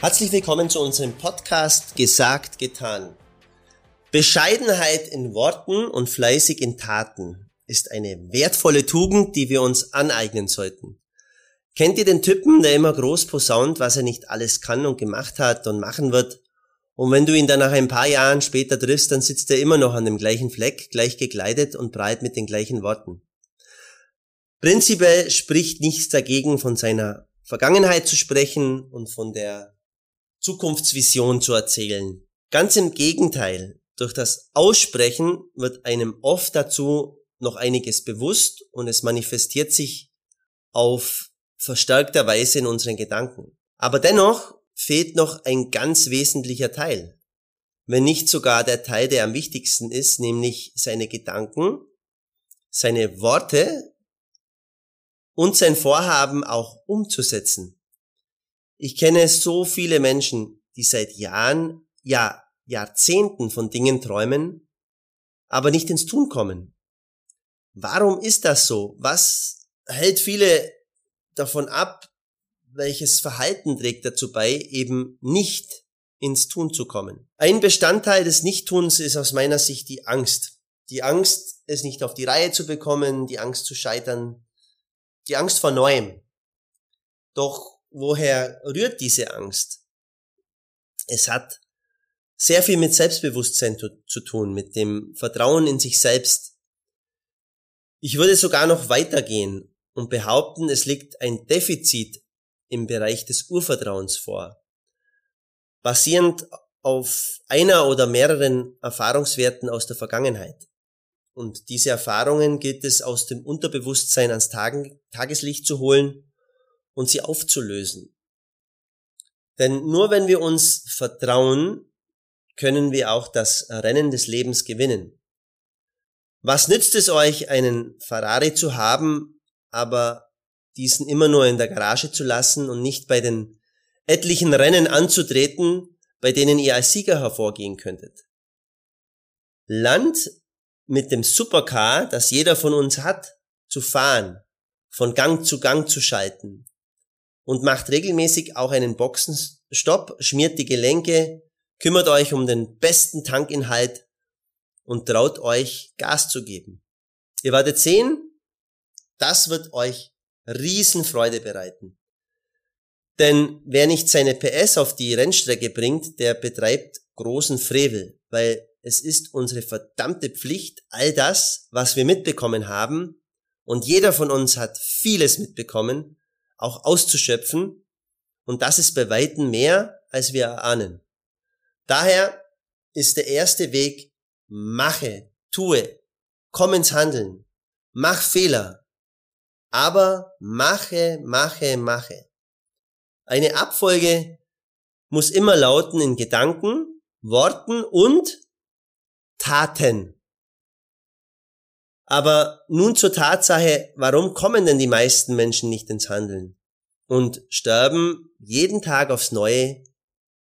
Herzlich willkommen zu unserem Podcast Gesagt, getan. Bescheidenheit in Worten und fleißig in Taten ist eine wertvolle Tugend, die wir uns aneignen sollten. Kennt ihr den Typen, der immer groß posaunt, was er nicht alles kann und gemacht hat und machen wird? Und wenn du ihn dann nach ein paar Jahren später triffst, dann sitzt er immer noch an dem gleichen Fleck, gleich gekleidet und breit mit den gleichen Worten. Prinzipiell spricht nichts dagegen, von seiner Vergangenheit zu sprechen und von der Zukunftsvision zu erzählen. Ganz im Gegenteil, durch das Aussprechen wird einem oft dazu noch einiges bewusst und es manifestiert sich auf verstärkter Weise in unseren Gedanken. Aber dennoch fehlt noch ein ganz wesentlicher Teil. Wenn nicht sogar der Teil, der am wichtigsten ist, nämlich seine Gedanken, seine Worte und sein Vorhaben auch umzusetzen. Ich kenne so viele Menschen, die seit Jahren, ja Jahrzehnten von Dingen träumen, aber nicht ins Tun kommen. Warum ist das so? Was hält viele davon ab? Welches Verhalten trägt dazu bei, eben nicht ins Tun zu kommen? Ein Bestandteil des Nichttuns ist aus meiner Sicht die Angst. Die Angst, es nicht auf die Reihe zu bekommen, die Angst zu scheitern, die Angst vor Neuem. Doch woher rührt diese Angst? Es hat sehr viel mit Selbstbewusstsein zu, tun, mit dem Vertrauen in sich selbst. Ich würde sogar noch weitergehen und behaupten, es liegt ein Defizit im Bereich des Urvertrauens vor. Basierend auf einer oder mehreren Erfahrungswerten aus der Vergangenheit. Und diese Erfahrungen gilt es aus dem Unterbewusstsein ans Tageslicht zu holen und sie aufzulösen. Denn nur wenn wir uns vertrauen, können wir auch das Rennen des Lebens gewinnen. Was nützt es euch, einen Ferrari zu haben, aber diesen immer nur in der Garage zu lassen und nicht bei den etlichen Rennen anzutreten, bei denen ihr als Sieger hervorgehen könntet? Land mit dem Supercar, das jeder von uns hat, zu fahren, von Gang zu Gang zu schalten, und macht regelmäßig auch einen Boxenstopp, schmiert die Gelenke, kümmert euch um den besten Tankinhalt und traut euch Gas zu geben. Ihr werdet sehen, das wird euch Riesenfreude bereiten. Denn wer nicht seine PS auf die Rennstrecke bringt, der betreibt großen Frevel, weil es ist unsere verdammte Pflicht, all das, was wir mitbekommen haben, und jeder von uns hat vieles mitbekommen, auch auszuschöpfen. Und das ist bei Weitem mehr, als wir erahnen. Daher ist der erste Weg, mache, tue, komm ins Handeln, mach Fehler, aber mache, mache, mache. Eine Abfolge muss immer lauten in Gedanken, Worten und Taten. Aber nun zur Tatsache, warum kommen denn die meisten Menschen nicht ins Handeln und sterben jeden Tag aufs Neue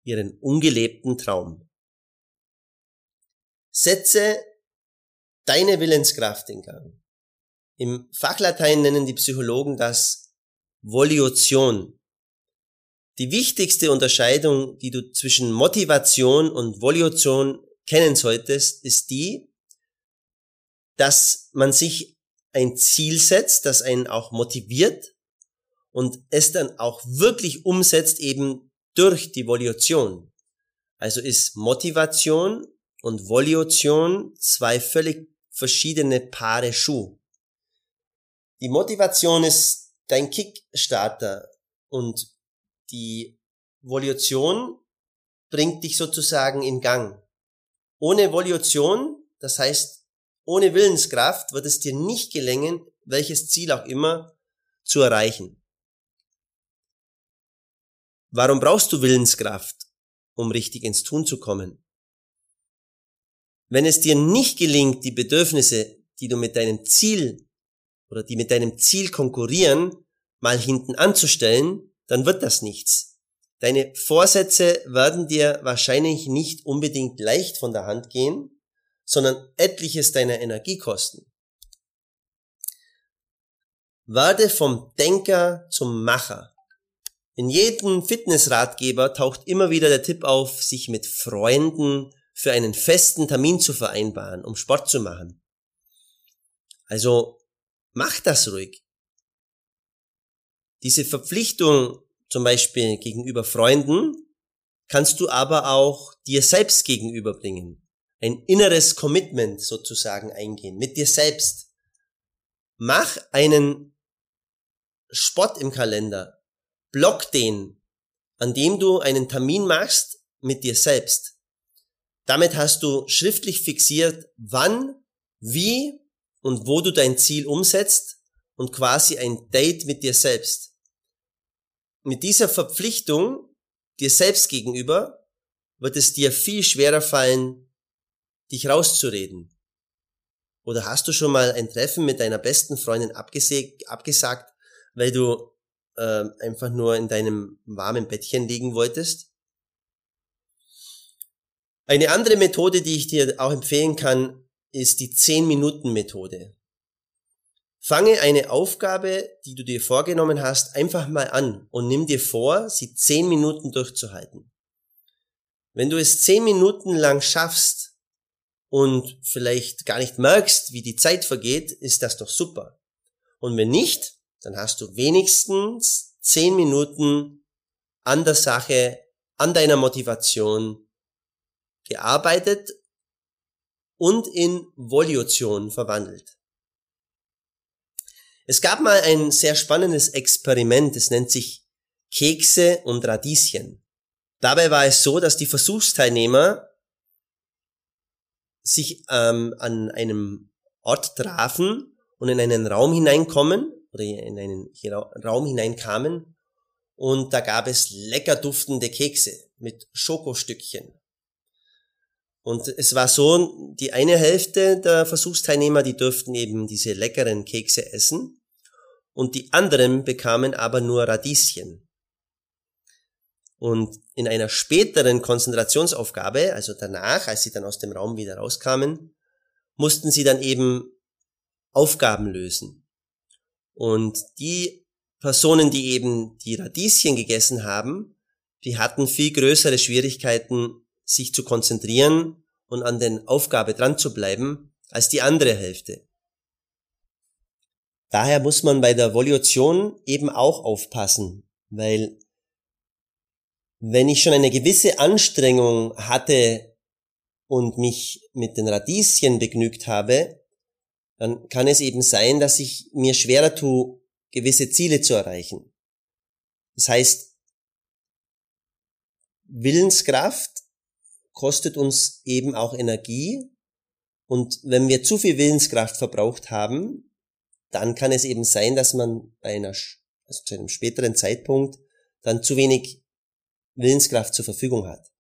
ihren ungelebten Traum? Setze deine Willenskraft in Gang. Im Fachlatein nennen die Psychologen das Volition. Die wichtigste Unterscheidung, die du zwischen Motivation und Volition kennen solltest, ist die, dass man sich ein Ziel setzt, das einen auch motiviert und es dann auch wirklich umsetzt eben durch die Volution. Also ist Motivation und Volution zwei völlig verschiedene Paare Schuh. Die Motivation ist dein Kickstarter und die Volution bringt dich sozusagen in Gang. Ohne Volution, das heißt ohne Willenskraft wird es dir nicht gelingen, welches Ziel auch immer zu erreichen. Warum brauchst du Willenskraft, um richtig ins Tun zu kommen? Wenn es dir nicht gelingt, die Bedürfnisse, die du mit deinem Ziel oder die mit deinem Ziel konkurrieren, mal hinten anzustellen, dann wird das nichts. Deine Vorsätze werden dir wahrscheinlich nicht unbedingt leicht von der Hand gehen, sondern etliches deiner Energie kosten. Werde vom Denker zum Macher. In jedem Fitnessratgeber taucht immer wieder der Tipp auf, sich mit Freunden für einen festen Termin zu vereinbaren, um Sport zu machen. Also mach das ruhig. Diese Verpflichtung zum Beispiel gegenüber Freunden kannst du aber auch dir selbst gegenüberbringen. Ein inneres Commitment sozusagen eingehen mit dir selbst. Mach einen Spot im Kalender. Block den, an dem du einen Termin machst mit dir selbst. Damit hast du schriftlich fixiert, wann, wie und wo du dein Ziel umsetzt und quasi ein Date mit dir selbst mit dieser Verpflichtung dir selbst gegenüber wird es dir viel schwerer fallen, dich rauszureden. Oder hast du schon mal ein Treffen mit deiner besten Freundin abgesagt, weil du äh, einfach nur in deinem warmen Bettchen liegen wolltest? Eine andere Methode, die ich dir auch empfehlen kann, ist die 10-Minuten-Methode. Fange eine Aufgabe, die du dir vorgenommen hast, einfach mal an und nimm dir vor, sie zehn Minuten durchzuhalten. Wenn du es zehn Minuten lang schaffst und vielleicht gar nicht merkst, wie die Zeit vergeht, ist das doch super. Und wenn nicht, dann hast du wenigstens zehn Minuten an der Sache, an deiner Motivation gearbeitet und in Volution verwandelt. Es gab mal ein sehr spannendes Experiment, es nennt sich Kekse und Radieschen. Dabei war es so, dass die Versuchsteilnehmer sich ähm, an einem Ort trafen und in einen Raum hineinkommen oder in einen Raum hineinkamen und da gab es lecker duftende Kekse mit Schokostückchen. Und es war so, die eine Hälfte der Versuchsteilnehmer, die durften eben diese leckeren Kekse essen und die anderen bekamen aber nur Radieschen. Und in einer späteren Konzentrationsaufgabe, also danach, als sie dann aus dem Raum wieder rauskamen, mussten sie dann eben Aufgaben lösen. Und die Personen, die eben die Radieschen gegessen haben, die hatten viel größere Schwierigkeiten, sich zu konzentrieren und an den Aufgabe dran zu bleiben als die andere Hälfte. Daher muss man bei der Volution eben auch aufpassen, weil wenn ich schon eine gewisse Anstrengung hatte und mich mit den Radieschen begnügt habe, dann kann es eben sein, dass ich mir schwerer tue, gewisse Ziele zu erreichen. Das heißt, Willenskraft kostet uns eben auch Energie. Und wenn wir zu viel Willenskraft verbraucht haben, dann kann es eben sein, dass man bei einer, also zu einem späteren Zeitpunkt dann zu wenig Willenskraft zur Verfügung hat.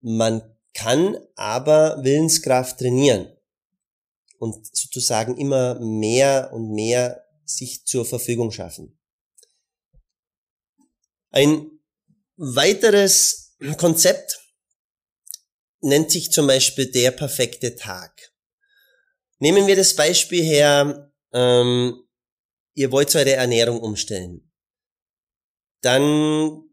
Man kann aber Willenskraft trainieren und sozusagen immer mehr und mehr sich zur Verfügung schaffen. Ein weiteres Konzept, nennt sich zum Beispiel der perfekte Tag. Nehmen wir das Beispiel her, ähm, ihr wollt eure Ernährung umstellen. Dann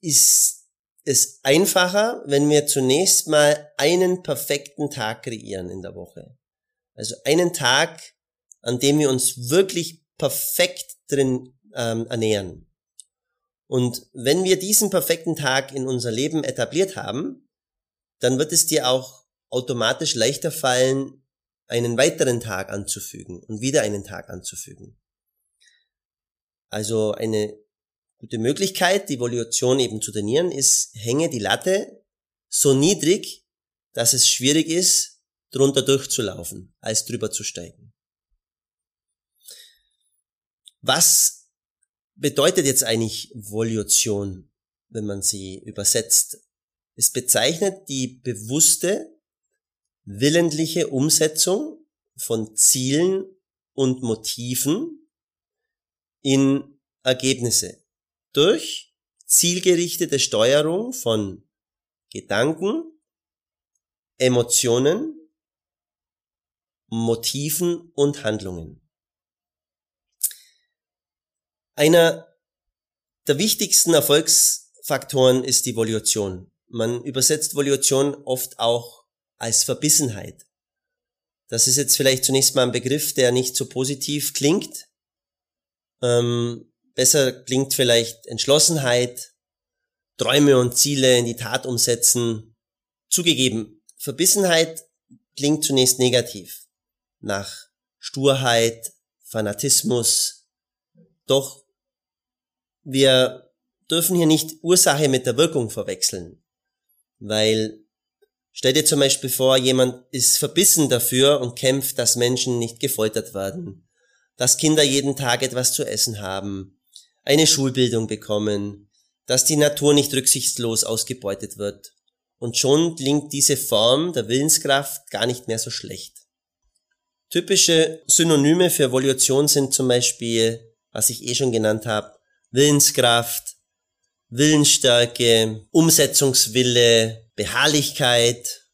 ist es einfacher, wenn wir zunächst mal einen perfekten Tag kreieren in der Woche. Also einen Tag, an dem wir uns wirklich perfekt drin ähm, ernähren. Und wenn wir diesen perfekten Tag in unser Leben etabliert haben, dann wird es dir auch automatisch leichter fallen, einen weiteren Tag anzufügen und wieder einen Tag anzufügen. Also eine gute Möglichkeit, die Evolution eben zu trainieren, ist, hänge die Latte so niedrig, dass es schwierig ist, drunter durchzulaufen, als drüber zu steigen. Was bedeutet jetzt eigentlich Volution, wenn man sie übersetzt? Es bezeichnet die bewusste, willentliche Umsetzung von Zielen und Motiven in Ergebnisse durch zielgerichtete Steuerung von Gedanken, Emotionen, Motiven und Handlungen. Einer der wichtigsten Erfolgsfaktoren ist die Volution. Man übersetzt Volution oft auch als Verbissenheit. Das ist jetzt vielleicht zunächst mal ein Begriff, der nicht so positiv klingt. Ähm, besser klingt vielleicht Entschlossenheit, Träume und Ziele in die Tat umsetzen. Zugegeben, Verbissenheit klingt zunächst negativ. Nach Sturheit, Fanatismus. Doch wir dürfen hier nicht Ursache mit der Wirkung verwechseln. Weil Stell dir zum Beispiel vor, jemand ist verbissen dafür und kämpft, dass Menschen nicht gefoltert werden, dass Kinder jeden Tag etwas zu essen haben, eine Schulbildung bekommen, dass die Natur nicht rücksichtslos ausgebeutet wird. Und schon klingt diese Form der Willenskraft gar nicht mehr so schlecht. Typische Synonyme für Evolution sind zum Beispiel, was ich eh schon genannt habe, Willenskraft, Willensstärke, Umsetzungswille, Beharrlichkeit,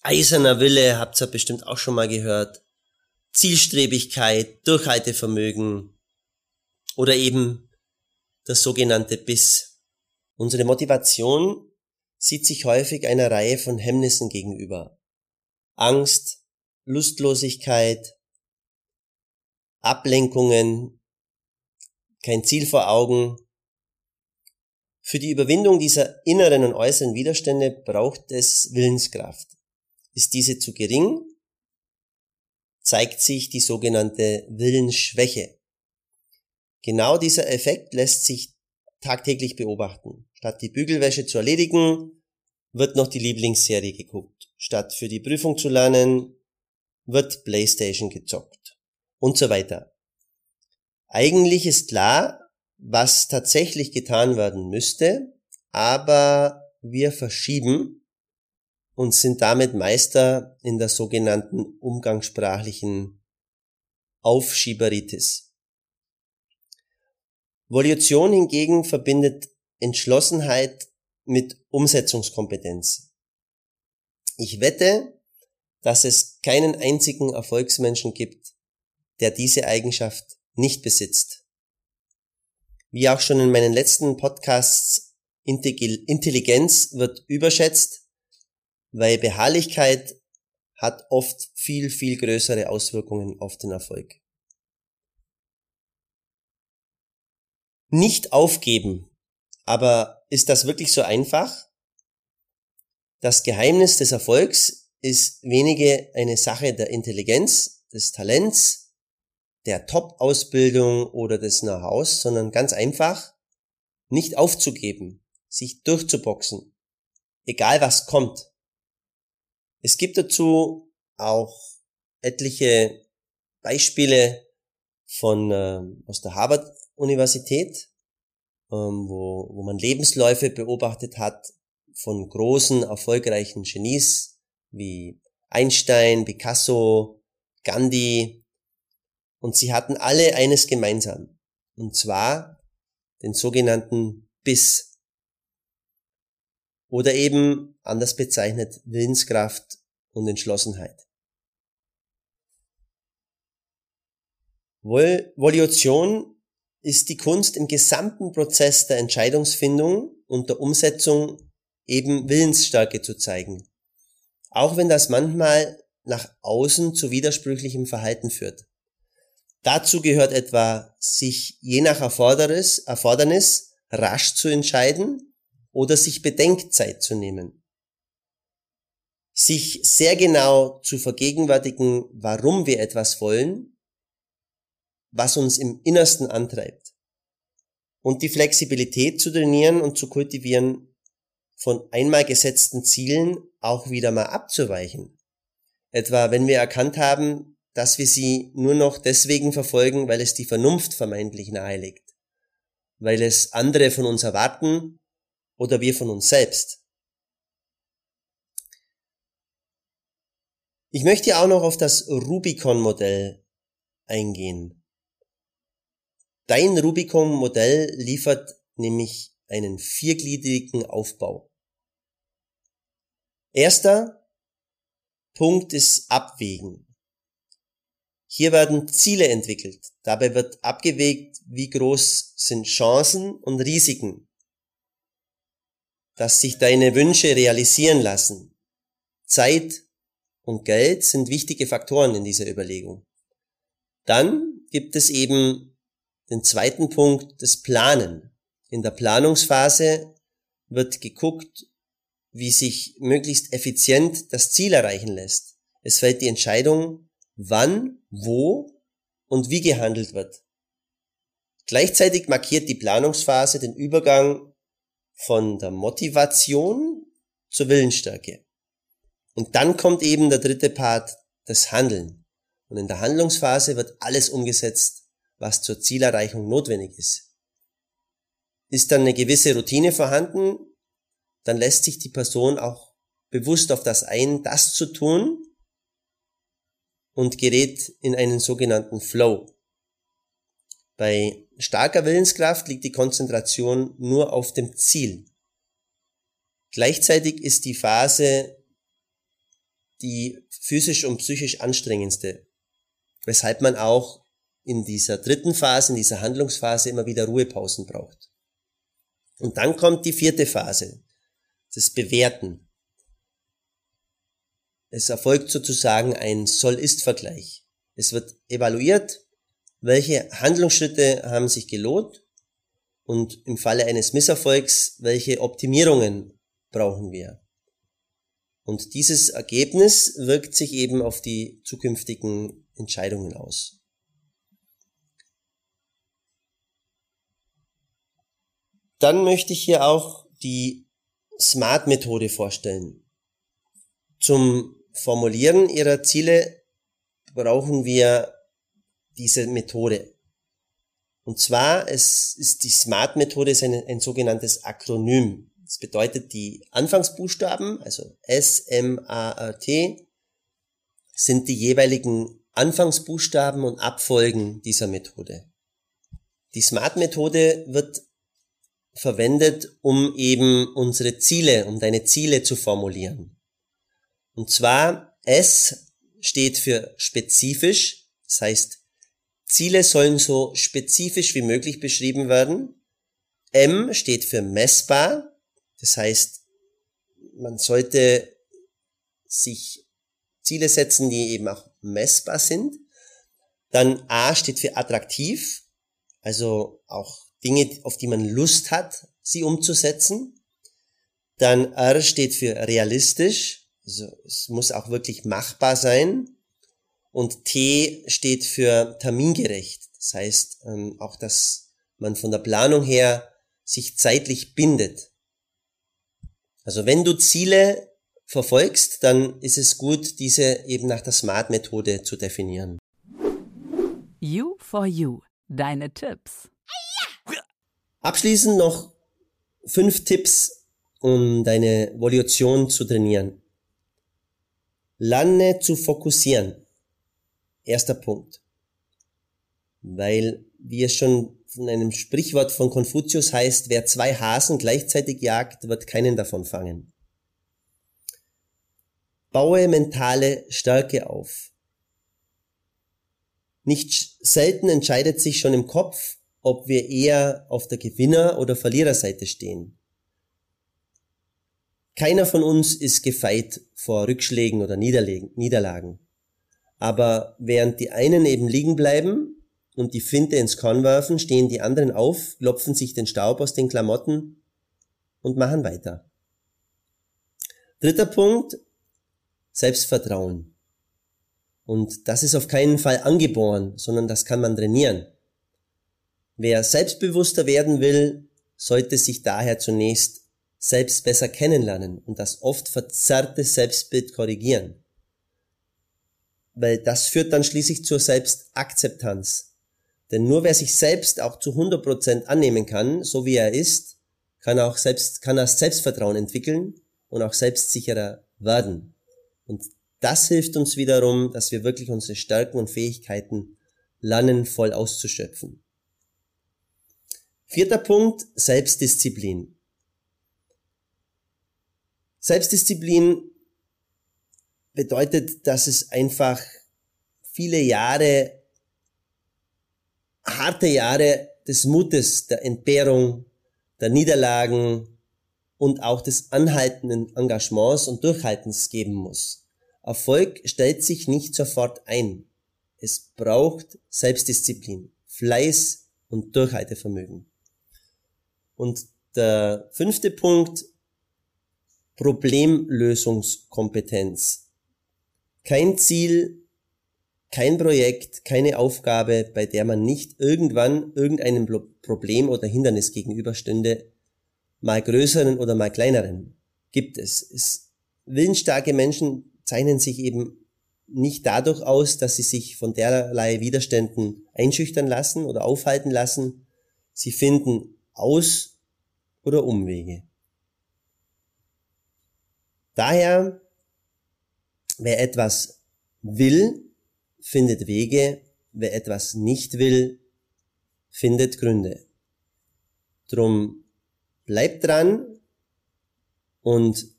eiserner Wille, habt ihr bestimmt auch schon mal gehört, Zielstrebigkeit, Durchhaltevermögen oder eben das sogenannte Biss. Unsere Motivation sieht sich häufig einer Reihe von Hemmnissen gegenüber. Angst, Lustlosigkeit, Ablenkungen, kein Ziel vor Augen, für die Überwindung dieser inneren und äußeren Widerstände braucht es Willenskraft. Ist diese zu gering, zeigt sich die sogenannte Willensschwäche. Genau dieser Effekt lässt sich tagtäglich beobachten. Statt die Bügelwäsche zu erledigen, wird noch die Lieblingsserie geguckt. Statt für die Prüfung zu lernen, wird Playstation gezockt. Und so weiter. Eigentlich ist klar, was tatsächlich getan werden müsste, aber wir verschieben und sind damit Meister in der sogenannten umgangssprachlichen Aufschieberitis. Volution hingegen verbindet Entschlossenheit mit Umsetzungskompetenz. Ich wette, dass es keinen einzigen Erfolgsmenschen gibt, der diese Eigenschaft nicht besitzt wie auch schon in meinen letzten Podcasts, Intelligenz wird überschätzt, weil Beharrlichkeit hat oft viel, viel größere Auswirkungen auf den Erfolg. Nicht aufgeben. Aber ist das wirklich so einfach? Das Geheimnis des Erfolgs ist wenige eine Sache der Intelligenz, des Talents, der Top-Ausbildung oder des Know-hows, sondern ganz einfach nicht aufzugeben, sich durchzuboxen, egal was kommt. Es gibt dazu auch etliche Beispiele von äh, aus der Harvard Universität, ähm, wo, wo man Lebensläufe beobachtet hat von großen erfolgreichen Genies wie Einstein, Picasso, Gandhi, und sie hatten alle eines gemeinsam. Und zwar den sogenannten Biss. Oder eben anders bezeichnet Willenskraft und Entschlossenheit. Vol Volution ist die Kunst im gesamten Prozess der Entscheidungsfindung und der Umsetzung eben Willensstärke zu zeigen. Auch wenn das manchmal nach außen zu widersprüchlichem Verhalten führt. Dazu gehört etwa, sich je nach Erfordernis, Erfordernis rasch zu entscheiden oder sich Bedenkzeit zu nehmen. Sich sehr genau zu vergegenwärtigen, warum wir etwas wollen, was uns im Innersten antreibt. Und die Flexibilität zu trainieren und zu kultivieren, von einmal gesetzten Zielen auch wieder mal abzuweichen. Etwa wenn wir erkannt haben, dass wir sie nur noch deswegen verfolgen, weil es die Vernunft vermeintlich nahelegt, weil es andere von uns erwarten oder wir von uns selbst. Ich möchte auch noch auf das Rubicon-Modell eingehen. Dein Rubicon-Modell liefert nämlich einen viergliedrigen Aufbau. Erster Punkt ist Abwägen. Hier werden Ziele entwickelt. Dabei wird abgewägt, wie groß sind Chancen und Risiken, dass sich deine Wünsche realisieren lassen. Zeit und Geld sind wichtige Faktoren in dieser Überlegung. Dann gibt es eben den zweiten Punkt, das Planen. In der Planungsphase wird geguckt, wie sich möglichst effizient das Ziel erreichen lässt. Es fällt die Entscheidung, wann, wo und wie gehandelt wird. Gleichzeitig markiert die Planungsphase den Übergang von der Motivation zur Willensstärke. Und dann kommt eben der dritte Part, das Handeln. Und in der Handlungsphase wird alles umgesetzt, was zur Zielerreichung notwendig ist. Ist dann eine gewisse Routine vorhanden, dann lässt sich die Person auch bewusst auf das ein, das zu tun und gerät in einen sogenannten Flow. Bei starker Willenskraft liegt die Konzentration nur auf dem Ziel. Gleichzeitig ist die Phase die physisch und psychisch anstrengendste, weshalb man auch in dieser dritten Phase, in dieser Handlungsphase immer wieder Ruhepausen braucht. Und dann kommt die vierte Phase, das Bewerten. Es erfolgt sozusagen ein Soll-Ist-Vergleich. Es wird evaluiert, welche Handlungsschritte haben sich gelohnt und im Falle eines Misserfolgs, welche Optimierungen brauchen wir. Und dieses Ergebnis wirkt sich eben auf die zukünftigen Entscheidungen aus. Dann möchte ich hier auch die SMART-Methode vorstellen. Zum Formulieren Ihrer Ziele brauchen wir diese Methode. Und zwar es ist die SMART-Methode ein, ein sogenanntes Akronym. Das bedeutet, die Anfangsbuchstaben, also S, M, A, R, T, sind die jeweiligen Anfangsbuchstaben und Abfolgen dieser Methode. Die SMART-Methode wird verwendet, um eben unsere Ziele, um deine Ziele zu formulieren. Und zwar S steht für spezifisch, das heißt, Ziele sollen so spezifisch wie möglich beschrieben werden. M steht für messbar, das heißt, man sollte sich Ziele setzen, die eben auch messbar sind. Dann A steht für attraktiv, also auch Dinge, auf die man Lust hat, sie umzusetzen. Dann R steht für realistisch, also es muss auch wirklich machbar sein. Und T steht für termingerecht, das heißt ähm, auch, dass man von der Planung her sich zeitlich bindet. Also wenn du Ziele verfolgst, dann ist es gut, diese eben nach der SMART-Methode zu definieren. You for You. Deine Tipps. Abschließend noch fünf Tipps, um deine Volution zu trainieren. Lerne zu fokussieren. Erster Punkt. Weil, wie es schon von einem Sprichwort von Konfuzius heißt, wer zwei Hasen gleichzeitig jagt, wird keinen davon fangen. Baue mentale Stärke auf. Nicht selten entscheidet sich schon im Kopf, ob wir eher auf der Gewinner- oder Verliererseite stehen. Keiner von uns ist gefeit vor Rückschlägen oder Niederlagen. Aber während die einen eben liegen bleiben, und die Finte ins Korn werfen, stehen die anderen auf, klopfen sich den Staub aus den Klamotten und machen weiter. Dritter Punkt, Selbstvertrauen. Und das ist auf keinen Fall angeboren, sondern das kann man trainieren. Wer selbstbewusster werden will, sollte sich daher zunächst selbst besser kennenlernen und das oft verzerrte Selbstbild korrigieren. weil das führt dann schließlich zur Selbstakzeptanz. Denn nur wer sich selbst auch zu 100% annehmen kann, so wie er ist, kann auch selbst, kann das Selbstvertrauen entwickeln und auch selbstsicherer werden. Und das hilft uns wiederum, dass wir wirklich unsere Stärken und Fähigkeiten lernen, voll auszuschöpfen. Vierter Punkt, Selbstdisziplin. Selbstdisziplin bedeutet, dass es einfach viele Jahre, harte Jahre des Mutes, der Entbehrung, der Niederlagen und auch des anhaltenden Engagements und Durchhaltens geben muss. Erfolg stellt sich nicht sofort ein. Es braucht Selbstdisziplin, Fleiß und Durchhaltevermögen. Und der fünfte Punkt, Problemlösungskompetenz. Kein Ziel, kein Projekt, keine Aufgabe, bei der man nicht irgendwann irgendeinem Problem oder Hindernis gegenüberstünde, mal größeren oder mal kleineren, gibt es. es willensstarke Menschen zeichnen sich eben nicht dadurch aus, dass sie sich von derlei Widerständen einschüchtern lassen oder aufhalten lassen. Sie finden Aus- oder Umwege. Daher, wer etwas will, findet Wege, wer etwas nicht will, findet Gründe. Drum bleib dran und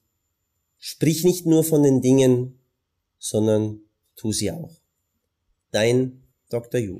Sprich nicht nur von den Dingen, sondern tu sie auch. Dein Dr. Yu.